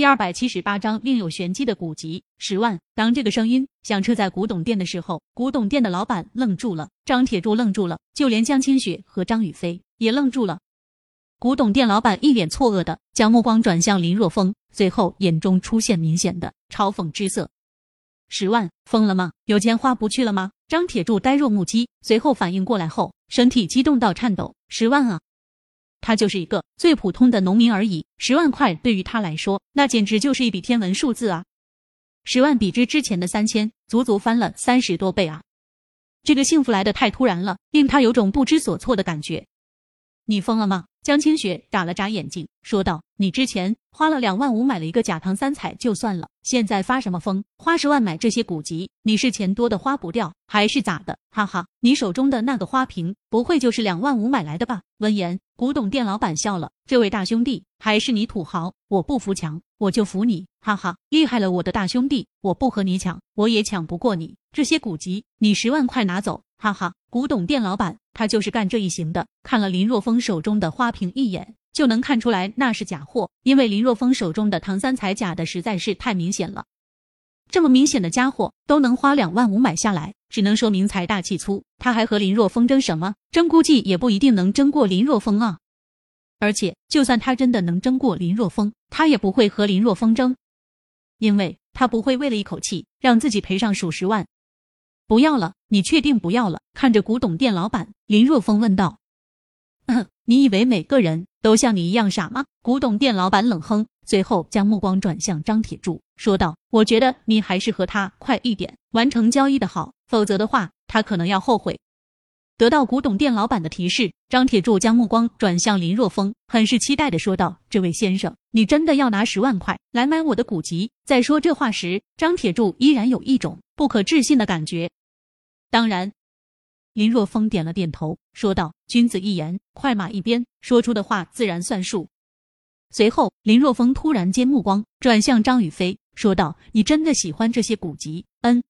第二百七十八章另有玄机的古籍十万。当这个声音响彻在古董店的时候，古董店的老板愣住了，张铁柱愣住了，就连江清雪和张雨霏也愣住了。古董店老板一脸错愕的将目光转向林若风，随后眼中出现明显的嘲讽之色。十万，疯了吗？有钱花不去了吗？张铁柱呆若木鸡，随后反应过来后，身体激动到颤抖。十万啊！他就是一个最普通的农民而已，十万块对于他来说，那简直就是一笔天文数字啊！十万比之之前的三千，足足翻了三十多倍啊！这个幸福来的太突然了，令他有种不知所措的感觉。你疯了吗？江清雪眨了眨眼睛，说道：“你之前花了两万五买了一个假唐三彩就算了，现在发什么疯？花十万买这些古籍，你是钱多的花不掉，还是咋的？哈哈，你手中的那个花瓶，不会就是两万五买来的吧？”闻言，古董店老板笑了：“这位大兄弟，还是你土豪，我不服强，我就服你，哈哈，厉害了，我的大兄弟，我不和你抢，我也抢不过你。这些古籍，你十万块拿走。”哈哈，古董店老板他就是干这一行的。看了林若风手中的花瓶一眼，就能看出来那是假货，因为林若风手中的唐三彩假的实在是太明显了。这么明显的家伙都能花两万五买下来，只能说明财大气粗。他还和林若风争什么？争估计也不一定能争过林若风啊。而且，就算他真的能争过林若风，他也不会和林若风争，因为他不会为了一口气让自己赔上数十万。不要了，你确定不要了？看着古董店老板，林若风问道：“嗯，你以为每个人都像你一样傻吗？”古董店老板冷哼，随后将目光转向张铁柱，说道：“我觉得你还是和他快一点完成交易的好，否则的话，他可能要后悔。”得到古董店老板的提示，张铁柱将目光转向林若风，很是期待的说道：“这位先生，你真的要拿十万块来买我的古籍？”在说这话时，张铁柱依然有一种不可置信的感觉。当然，林若风点了点头，说道：“君子一言，快马一鞭，说出的话自然算数。”随后，林若风突然间目光转向张雨霏，说道：“你真的喜欢这些古籍？”嗯，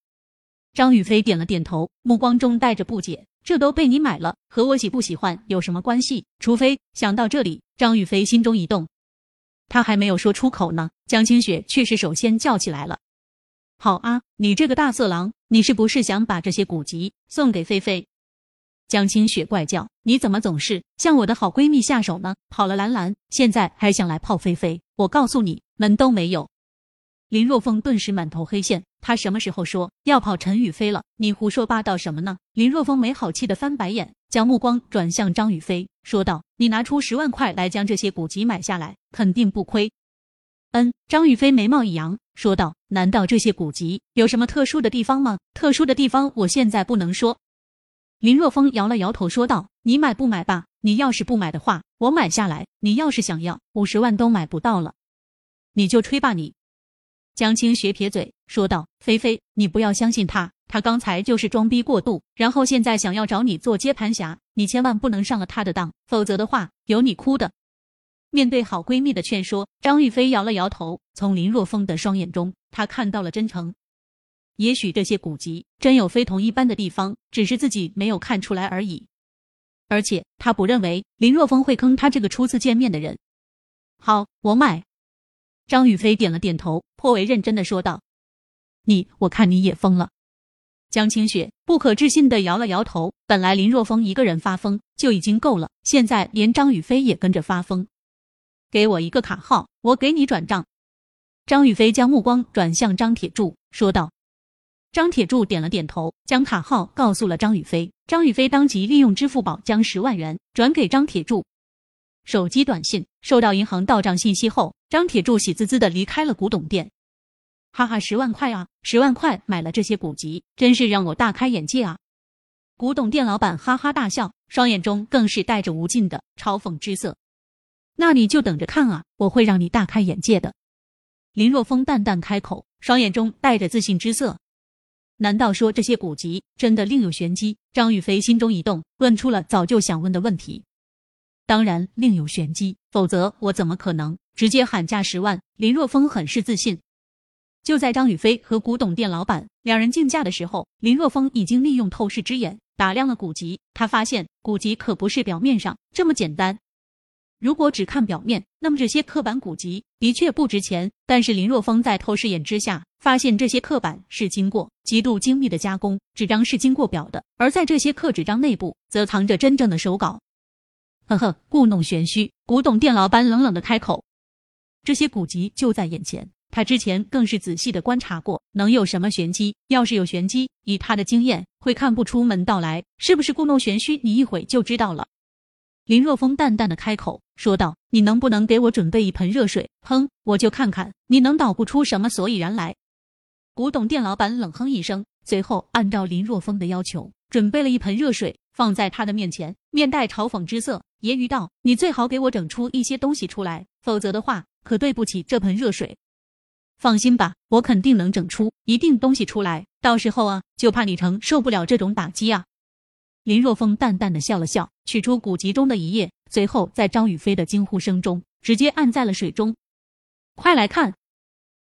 张雨霏点了点头，目光中带着不解：“这都被你买了，和我喜不喜欢有什么关系？除非……”想到这里，张雨霏心中一动，他还没有说出口呢，江清雪却是首先叫起来了。好啊，你这个大色狼，你是不是想把这些古籍送给菲菲？江清雪怪叫：“你怎么总是向我的好闺蜜下手呢？跑了兰兰，现在还想来泡菲菲？我告诉你，门都没有！”林若风顿时满头黑线，他什么时候说要跑陈雨菲了？你胡说八道什么呢？林若风没好气的翻白眼，将目光转向张雨霏，说道：“你拿出十万块来将这些古籍买下来，肯定不亏。”嗯，张雨霏眉毛一扬，说道：“难道这些古籍有什么特殊的地方吗？特殊的地方，我现在不能说。”林若风摇了摇头，说道：“你买不买吧？你要是不买的话，我买下来；你要是想要，五十万都买不到了。你就吹吧你。”江清雪撇嘴说道：“菲菲，你不要相信他，他刚才就是装逼过度，然后现在想要找你做接盘侠，你千万不能上了他的当，否则的话，有你哭的。”面对好闺蜜的劝说，张玉飞摇了摇头。从林若风的双眼中，她看到了真诚。也许这些古籍真有非同一般的地方，只是自己没有看出来而已。而且，他不认为林若风会坑他这个初次见面的人。好，我买。张雨霏点了点头，颇为认真的说道：“你，我看你也疯了。”江清雪不可置信的摇了摇头。本来林若风一个人发疯就已经够了，现在连张雨霏也跟着发疯。给我一个卡号，我给你转账。张雨霏将目光转向张铁柱，说道。张铁柱点了点头，将卡号告诉了张雨霏。张雨霏当即利用支付宝将十万元转给张铁柱。手机短信收到银行到账信息后，张铁柱喜滋滋的离开了古董店。哈哈，十万块啊，十万块买了这些古籍，真是让我大开眼界啊！古董店老板哈哈大笑，双眼中更是带着无尽的嘲讽之色。那你就等着看啊！我会让你大开眼界的。林若风淡淡开口，双眼中带着自信之色。难道说这些古籍真的另有玄机？张雨霏心中一动，问出了早就想问的问题。当然另有玄机，否则我怎么可能直接喊价十万？林若风很是自信。就在张雨霏和古董店老板两人竞价的时候，林若风已经利用透视之眼打量了古籍。他发现古籍可不是表面上这么简单。如果只看表面，那么这些刻板古籍的确不值钱。但是林若风在透视眼之下，发现这些刻板是经过极度精密的加工，纸张是经过裱的，而在这些刻纸张内部，则藏着真正的手稿。呵呵，故弄玄虚。古董店老板冷冷的开口：“这些古籍就在眼前，他之前更是仔细的观察过，能有什么玄机？要是有玄机，以他的经验，会看不出门道来。是不是故弄玄虚？你一会就知道了。”林若风淡淡的开口说道：“你能不能给我准备一盆热水？哼，我就看看你能捣鼓出什么所以然来。”古董店老板冷哼一声，随后按照林若风的要求，准备了一盆热水放在他的面前，面带嘲讽之色，揶揄道：“你最好给我整出一些东西出来，否则的话，可对不起这盆热水。”放心吧，我肯定能整出一定东西出来，到时候啊，就怕你承受不了这种打击啊。林若风淡淡的笑了笑，取出古籍中的一页，随后在张雨霏的惊呼声中，直接按在了水中。快来看，